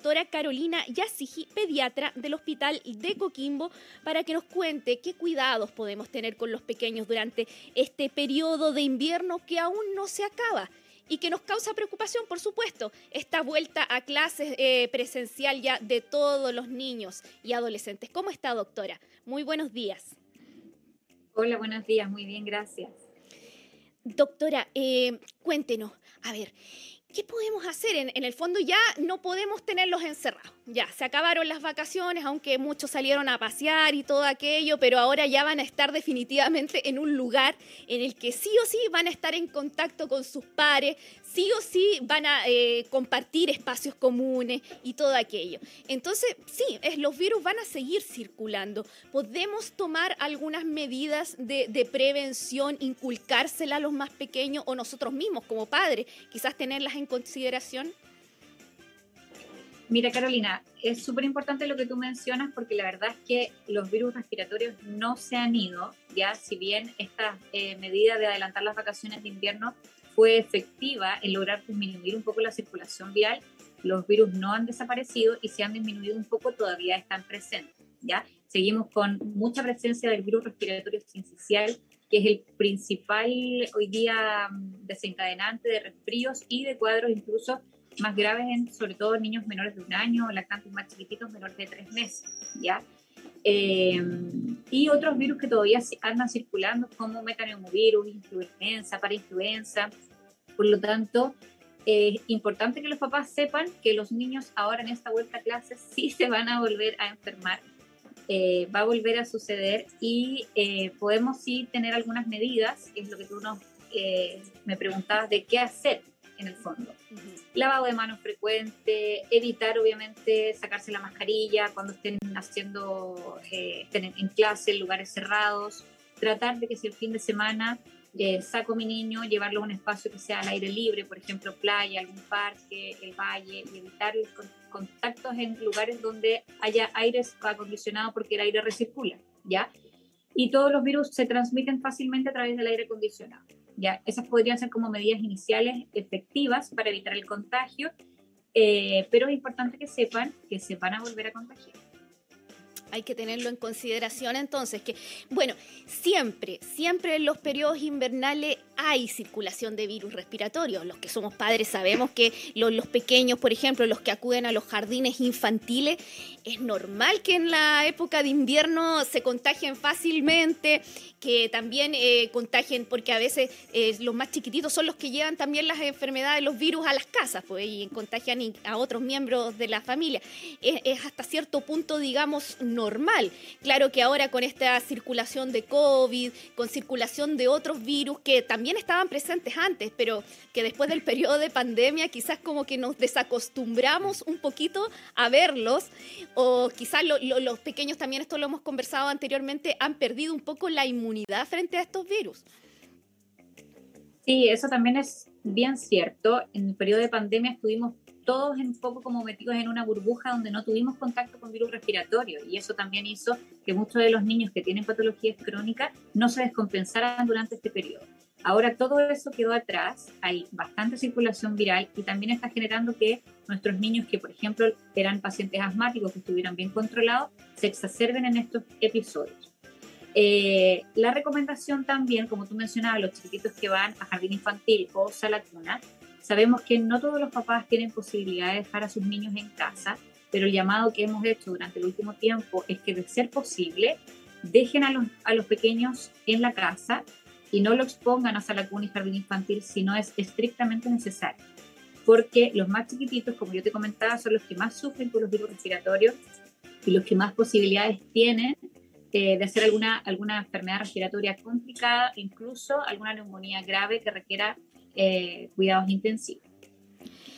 doctora Carolina Yasigi, pediatra del Hospital de Coquimbo, para que nos cuente qué cuidados podemos tener con los pequeños durante este periodo de invierno que aún no se acaba y que nos causa preocupación, por supuesto, esta vuelta a clases eh, presencial ya de todos los niños y adolescentes. ¿Cómo está, doctora? Muy buenos días. Hola, buenos días, muy bien, gracias. Doctora, eh, cuéntenos, a ver, ¿qué podemos hacer? En, el fondo ya no podemos tenerlos encerrados. Ya, se acabaron las vacaciones, aunque muchos salieron a pasear y todo aquello, pero ahora ya van a estar definitivamente en un lugar en el que sí o sí van a estar en contacto con sus pares, sí o sí van a eh, compartir espacios comunes y todo aquello. Entonces, sí, los virus van a seguir circulando. Podemos tomar algunas medidas de, prevención, inculcárselas a los más pequeños o nosotros mismos como padres, quizás tenerlas en consideración. Mira, Carolina, es súper importante lo que tú mencionas porque la verdad es que los virus respiratorios no se han ido, ya si bien esta eh, medida de adelantar las vacaciones de invierno fue efectiva en lograr disminuir un poco la circulación vial, los virus no han desaparecido y se han disminuido un poco, todavía están presentes, ¿ya? Seguimos con mucha presencia del virus respiratorio sincicial, que es el principal hoy día mm, desencadenante de resfríos y de cuadros incluso más graves en sobre todo niños menores de un año, lactantes más chiquititos menores de tres meses, ¿ya? Eh, y otros virus que todavía andan circulando como metaneumovirus, influenza, parainfluenza. Por lo tanto, es importante que los papás sepan que los niños ahora en esta vuelta a clases sí se van a volver a enfermar, eh, va a volver a suceder y eh, podemos sí tener algunas medidas, es lo que tú nos, me preguntabas de qué hacer en el fondo. Lavado de manos frecuente, evitar obviamente sacarse la mascarilla cuando estén haciendo, eh, estén en, clase, en lugares cerrados, tratar de que si el fin de semana eh, saco a mi niño, llevarlo a un espacio que sea al aire libre, por ejemplo, playa, algún parque, el valle, y evitar los contactos en lugares donde haya aire acondicionado porque el aire recircula, ¿ya? Y todos los virus se transmiten fácilmente a través del aire acondicionado. ¿ya? Esas podrían ser como medidas iniciales efectivas para evitar el contagio, eh, pero es importante que sepan que se van a volver a contagiar. Hay que tenerlo en consideración entonces, que bueno, siempre, siempre en los periodos invernales hay circulación de virus respiratorios. Los que somos padres sabemos que los, pequeños, por ejemplo, los que acuden a los jardines infantiles, es normal que en la época de invierno se contagien fácilmente, que también eh, contagien, porque a veces eh, los más chiquititos son los que llevan también las enfermedades, los virus a las casas, pues, y contagian a otros miembros de la familia. Es, es hasta cierto punto, digamos, normal. Claro que ahora con esta circulación de COVID, con circulación de otros virus que también estaban presentes antes, pero que después del periodo de pandemia quizás como que nos desacostumbramos un poquito a verlos, o quizás lo, lo, los pequeños también, esto lo hemos conversado anteriormente, han perdido un poco la inmunidad frente a estos virus. Sí, eso también es bien cierto. En el periodo de pandemia estuvimos todos un poco como metidos en una burbuja donde no tuvimos contacto con virus respiratorio y eso también hizo que muchos de los niños que tienen patologías crónicas no se descompensaran durante este periodo. Ahora todo eso quedó atrás, hay bastante circulación viral y también está generando que nuestros niños que, por ejemplo, eran pacientes asmáticos que estuvieran bien controlados, se exacerben en estos episodios. Eh, la recomendación también, como tú mencionabas, los chiquititos que van a jardín infantil o sala cuna, sabemos que no todos los papás tienen posibilidad de dejar a sus niños en casa, pero el llamado que hemos hecho durante el último tiempo es que de ser posible, dejen a los, a los pequeños en la casa y no lo expongan a sala cuna y jardín infantil si no es estrictamente necesario. Porque los más chiquititos, como yo te comentaba, son los que más sufren con los virus respiratorios y los que más posibilidades tienen eh, de hacer alguna, alguna enfermedad respiratoria complicada, incluso alguna neumonía grave que requiera eh, cuidados intensivos.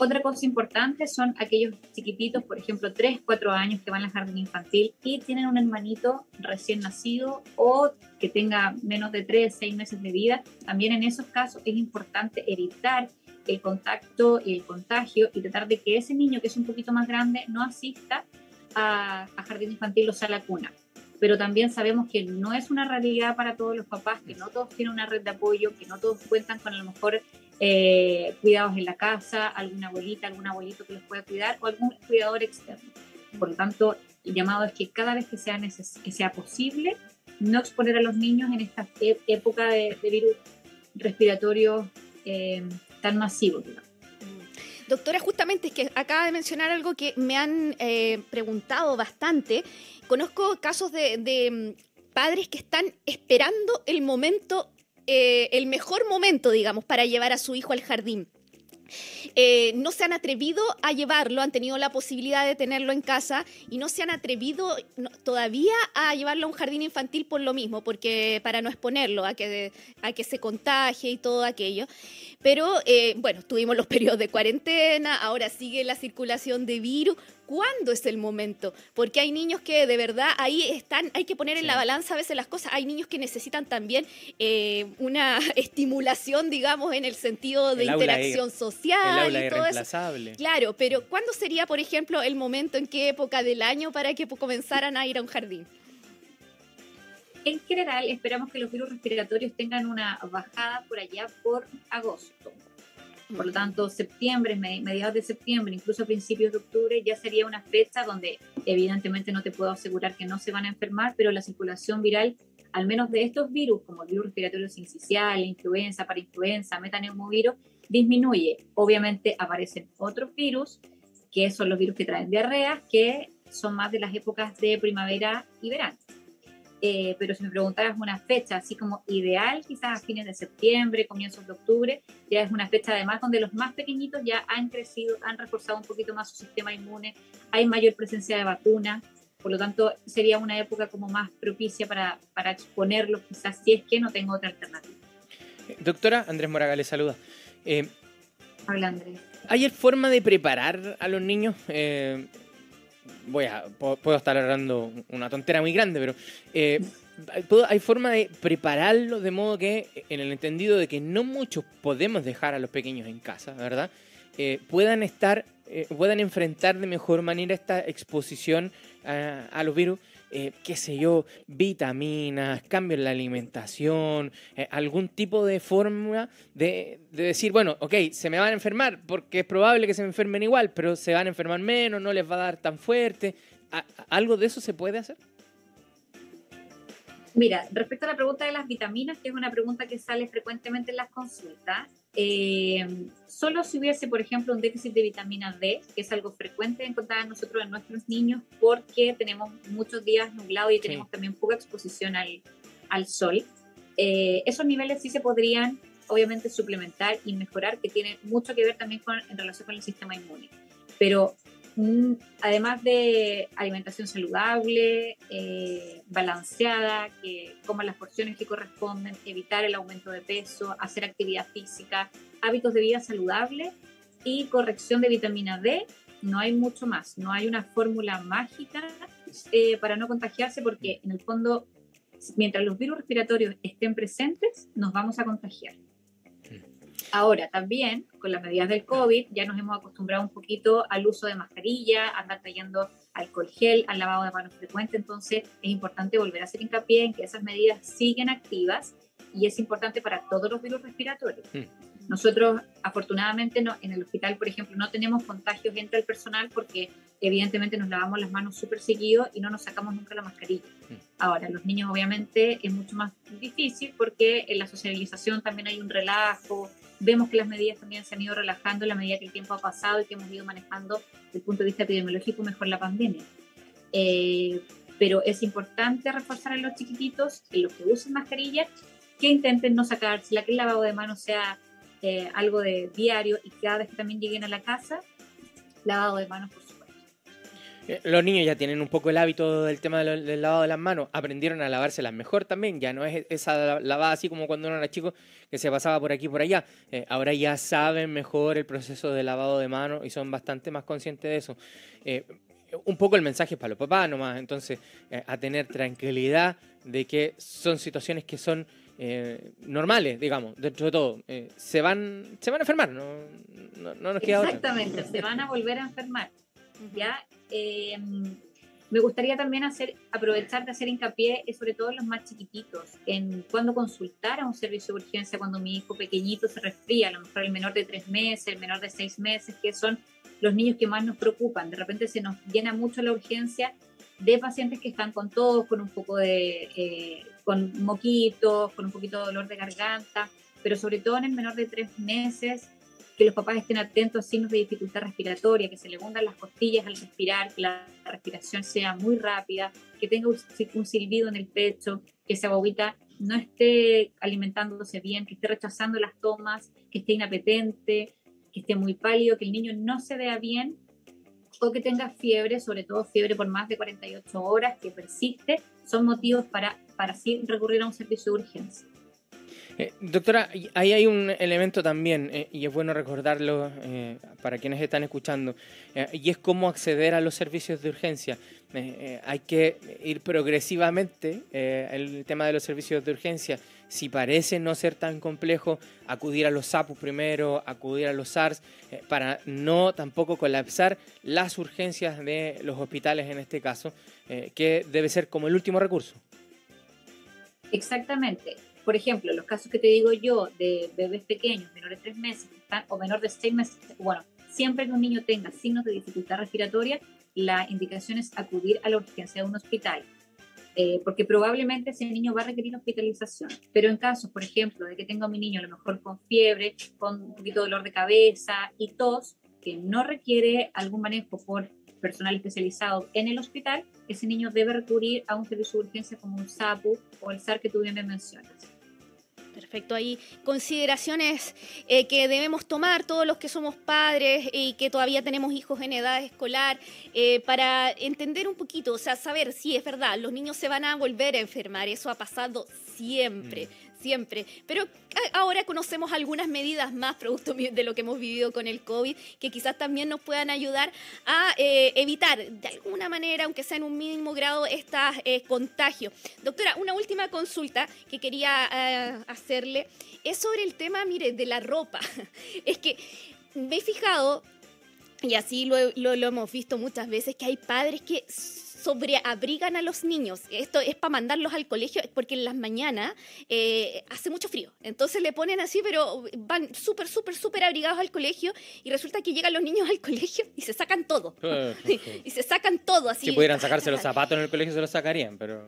Otra cosa importante son aquellos chiquititos, por ejemplo, 3, 4 años que van al jardín infantil y tienen un hermanito recién nacido o que tenga menos de 3, 6 meses de vida. También en esos casos es importante evitar el contacto y el contagio y tratar de que ese niño que es un poquito más grande no asista a, a jardín infantil o sala cuna pero también sabemos que no es una realidad para todos los papás, que no todos tienen una red de apoyo, que no todos cuentan con a lo mejor eh, cuidados en la casa, alguna abuelita, algún abuelito que los pueda cuidar o algún cuidador externo. Por lo tanto, el llamado es que cada vez que sea, que sea posible, no exponer a los niños en esta e-, época de, virus respiratorio eh, tan masivo. Mm. Doctora, justamente es que acaba de mencionar algo que me han eh, preguntado bastante. Conozco casos de, mm, padres que están esperando el momento, eh, el mejor momento, digamos, para llevar a su hijo al jardín. Eh, no se han atrevido a llevarlo, han tenido la posibilidad de tenerlo en casa y no se han atrevido todavía a llevarlo a un jardín infantil por lo mismo, porque para no exponerlo a que, a que se contagie y todo aquello. Pero eh, bueno, tuvimos los periodos de cuarentena, ahora sigue la circulación de virus, cuándo es el momento, porque hay niños que de verdad ahí están, hay que poner en la balanza a veces las cosas, hay niños que necesitan también eh, una estimulación, digamos, en el sentido de interacción social y todo eso. Claro, pero ¿cuándo sería, por ejemplo, el momento, en qué época del año para que comenzaran a ir a un jardín? En general, esperamos que los virus respiratorios tengan una bajada por allá por agosto. Por lo tanto, septiembre, mediados de septiembre, incluso principios de octubre, ya sería una fecha donde evidentemente no te puedo asegurar que no se van a enfermar, pero la circulación viral, al menos de estos virus, como el virus respiratorio sincicial, influenza, parainfluenza, metaneumovirus, disminuye. Obviamente aparecen otros virus, que son los virus que traen diarrea, que son más de las épocas de primavera y verano. Eh, pero si me preguntaras una fecha así como ideal, quizás a fines de septiembre, comienzos de octubre, ya es una fecha además donde los más pequeñitos ya han crecido, han reforzado un poquito más su sistema inmune, hay mayor presencia de vacuna, por lo tanto sería una época como más propicia para, para exponerlos quizás si es que no tengo otra alternativa. Doctora, Andrés Moraga le saluda. Eh, Habla Andrés. ¿Hay forma de preparar a los niños? Eh, voy a, puedo estar hablando una tontera muy grande, pero eh, hay forma de prepararlo de modo que, en el entendido de que no muchos podemos dejar a los pequeños en casa, ¿verdad? Eh, puedan estar, eh, puedan enfrentar de mejor manera esta exposición a los virus eh, qué sé yo, vitaminas, cambios en la alimentación, eh, algún tipo de fórmula de, decir, bueno, ok, se me van a enfermar, porque es probable que se me enfermen igual, pero se van a enfermar menos, no les va a dar tan fuerte. ¿Algo de eso se puede hacer? Mira, respecto a la pregunta de las vitaminas, que es una pregunta que sale frecuentemente en las consultas, eh, solo si hubiese, por ejemplo, un déficit de vitamina D, que es algo frecuente encontrar nosotros en nuestros niños porque tenemos muchos días nublados y tenemos también poca exposición al, al sol, eh, esos niveles sí se podrían obviamente suplementar y mejorar, que tiene mucho que ver también con, en relación con el sistema inmune. Pero además de alimentación saludable, eh, balanceada, que coman las porciones que corresponden, evitar el aumento de peso, hacer actividad física, hábitos de vida saludable y corrección de vitamina D, no hay mucho más, no hay una fórmula mágica eh, para no contagiarse porque en el fondo, mientras los virus respiratorios estén presentes, nos vamos a contagiar. Ahora, también con las medidas del COVID, ya nos hemos acostumbrado un poquito al uso de mascarilla, a andar trayendo alcohol gel, al lavado de manos frecuente, entonces es importante volver a hacer hincapié en que esas medidas siguen activas y es importante para todos los virus respiratorios. Mm. Nosotros, afortunadamente, no, en el hospital, por ejemplo, no tenemos contagios entre el personal porque evidentemente nos lavamos las manos súper seguido y no nos sacamos nunca la mascarilla. Mm. Ahora, los niños obviamente es mucho más difícil porque en la socialización también hay un relajo, vemos que las medidas también se han ido relajando en la medida que el tiempo ha pasado y que hemos ido manejando desde el punto de vista epidemiológico mejor la pandemia. Eh, pero es importante reforzar a los chiquititos, en los que usen mascarilla, que intenten no sacársela, que el lavado de manos sea eh, algo de diario y cada vez que también lleguen a la casa, lavado de manos por los niños ya tienen un poco el hábito del tema del, lavado de las manos, aprendieron a lavárselas mejor también, ya no es esa lavada así como cuando uno era chico que se pasaba por aquí y por allá, eh, ahora ya saben mejor el proceso de lavado de manos y son bastante más conscientes de eso. Eh, un poco el mensaje para los papás nomás, entonces a tener tranquilidad de que son situaciones que son normales, digamos, dentro de todo. se, van, se van a enfermar, no, no, nos queda Exactamente, se van a volver a enfermar. ¿Ya? Em, Me gustaría también hacer, aprovechar de hacer hincapié, eh, sobre todo en los más chiquititos, en cuando consultar a un servicio de urgencia cuando mi hijo pequeñito se resfría, a lo mejor el menor de tres meses, el menor de seis meses, que son los niños que más nos preocupan. De repente se nos llena mucho la urgencia de pacientes que están con todos, con un poco de, eh, con moquitos, con un poquito de dolor de garganta, pero sobre todo en el menor de tres meses que los papás estén atentos a signos de dificultad respiratoria, que se le hundan las costillas al respirar, que la respiración sea muy rápida, que tenga un silbido en el pecho, que esa bobita no esté alimentándose bien, que esté rechazando las tomas, que esté inapetente, que esté muy pálido, que el niño no se vea bien o que tenga fiebre, sobre todo fiebre por más de 48 horas, que persiste, son motivos para, para sí recurrir a un servicio de urgencia. Eh, doctora, ahí hay un elemento también, eh, y es bueno recordarlo eh, para quienes están escuchando, y es cómo acceder a los servicios de urgencia. hay que ir progresivamente el tema de los servicios de urgencia. Si parece no ser tan complejo, acudir a los SAPUS primero, acudir a los SARS, para no tampoco colapsar las urgencias de los hospitales en este caso, que debe ser como el último recurso. Exactamente por ejemplo, los casos que te digo yo de bebés pequeños, menores de tres meses o menor de seis meses, bueno, siempre que un niño tenga signos de dificultad respiratoria, la indicación es acudir a la urgencia de un hospital, eh, porque probablemente ese niño va a requerir hospitalización. Pero en casos, por ejemplo, de que tenga a mi niño a lo mejor con fiebre, con un poquito de dolor de cabeza y tos, que no requiere algún manejo por personal especializado en el hospital, ese niño debe recurrir a un servicio de urgencia como un SAPU o el SAR que tú bien me mencionas. Perfecto, hay consideraciones eh, que debemos tomar todos los que somos padres y que todavía tenemos hijos en edad escolar eh, para entender un poquito, o sea, saber si es verdad, los niños se van a volver a enfermar, eso ha pasado siempre. Mm siempre. Pero ahora conocemos algunas medidas más producto de lo que hemos vivido con el COVID, que quizás también nos puedan ayudar a eh, evitar de alguna manera, aunque sea en un mínimo grado, estos eh, contagios. Doctora, una última consulta que quería eh, hacerle es sobre el tema, mire, de la ropa. es que me he fijado, y así lo, lo hemos visto muchas veces, que hay padres que sobreabrigan a los niños. Esto es para mandarlos al colegio porque en las mañanas eh, hace mucho frío. Entonces le ponen así, pero van súper, súper, súper abrigados al colegio y resulta que llegan los niños al colegio y se sacan todo. y se sacan todo así. Si pudieran sacarse los zapatos en el colegio se los sacarían, pero...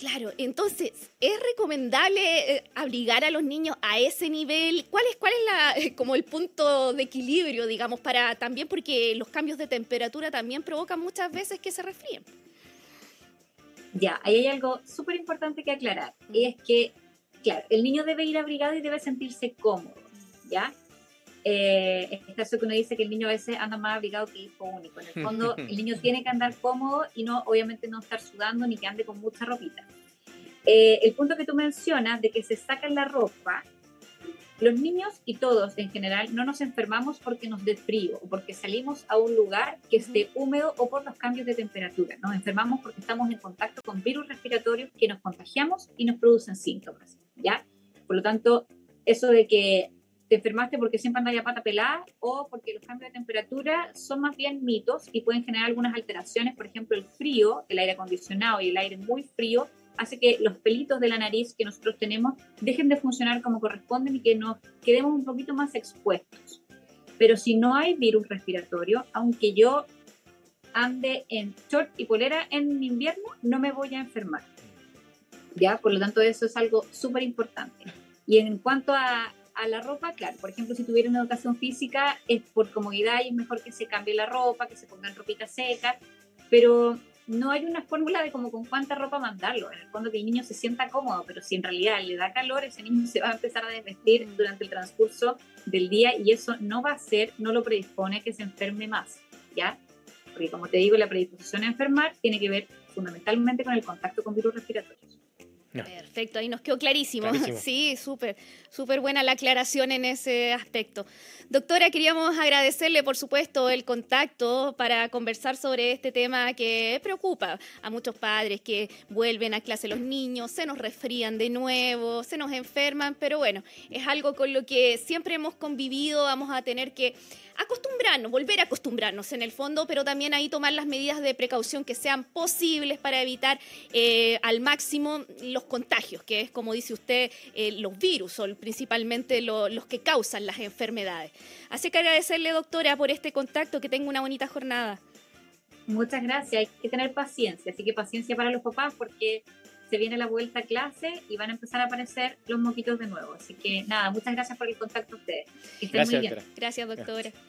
Claro, entonces, ¿es recomendable eh, abrigar a los niños a ese nivel? ¿Cuál es, cuál es la, como el punto de equilibrio, digamos, para también porque los cambios de temperatura también provocan muchas veces que se resfríen? Ya, ahí hay algo súper importante que aclarar, y es que, claro, el niño debe ir abrigado y debe sentirse cómodo, ¿ya? Eh, este caso que uno dice que el niño a veces anda más abrigado que hijo único. En el fondo, el niño tiene que andar cómodo y no, obviamente, no estar sudando ni que ande con mucha ropita. Eh, el punto que tú mencionas de que se sacan la ropa los niños y todos en general no nos enfermamos porque nos dé frío o porque salimos a un lugar que esté húmedo o por los cambios de temperatura. Nos enfermamos porque estamos en contacto con virus respiratorios que nos contagiamos y nos producen síntomas, ¿ya? Por lo tanto, eso de que te enfermaste porque siempre andas a pata pelada o porque los cambios de temperatura son más bien mitos y pueden generar algunas alteraciones, por ejemplo, el frío, el aire acondicionado y el aire muy frío hace que los pelitos de la nariz que nosotros tenemos dejen de funcionar como corresponden y que nos quedemos un poquito más expuestos. Pero si no hay virus respiratorio, aunque yo ande en short y polera en invierno, no me voy a enfermar. ¿Ya? Por lo tanto, eso es algo súper importante. Y en cuanto a, la ropa, claro, por ejemplo, si tuviera una educación física, es por comodidad y es mejor que se cambie la ropa, que se pongan ropita seca, pero no hay una fórmula de como con cuánta ropa mandarlo. En el fondo que el niño se sienta cómodo, pero si en realidad le da calor, ese niño se va a empezar a desvestir mm. durante el transcurso del día y eso no va a ser, no lo predispone que se enferme más, ¿ya? Porque como te digo, la predisposición a enfermar tiene que ver fundamentalmente con el contacto con virus respiratorios. Perfecto, ahí nos quedó clarísimo. Sí, súper, súper buena la aclaración en ese aspecto. Doctora, queríamos agradecerle, por supuesto, el contacto para conversar sobre este tema que preocupa a muchos padres que vuelven a clase los niños, se nos resfrían de nuevo, se nos enferman, pero bueno, es algo con lo que siempre hemos convivido, vamos a tener que acostumbrarnos, volver a acostumbrarnos en el fondo, pero también ahí tomar las medidas de precaución que sean posibles para evitar eh, al máximo los contagios, que es como dice usted, eh, los virus, o principalmente los que causan las enfermedades. Así que agradecerle, doctora, por este contacto, que tenga una bonita jornada. Muchas gracias, hay que tener paciencia, así que paciencia para los papás porque se viene la vuelta a clase y van a empezar a aparecer los moquitos de nuevo. Así que nada, muchas gracias por el contacto a ustedes. Que estén muy bien. Gracias, doctora.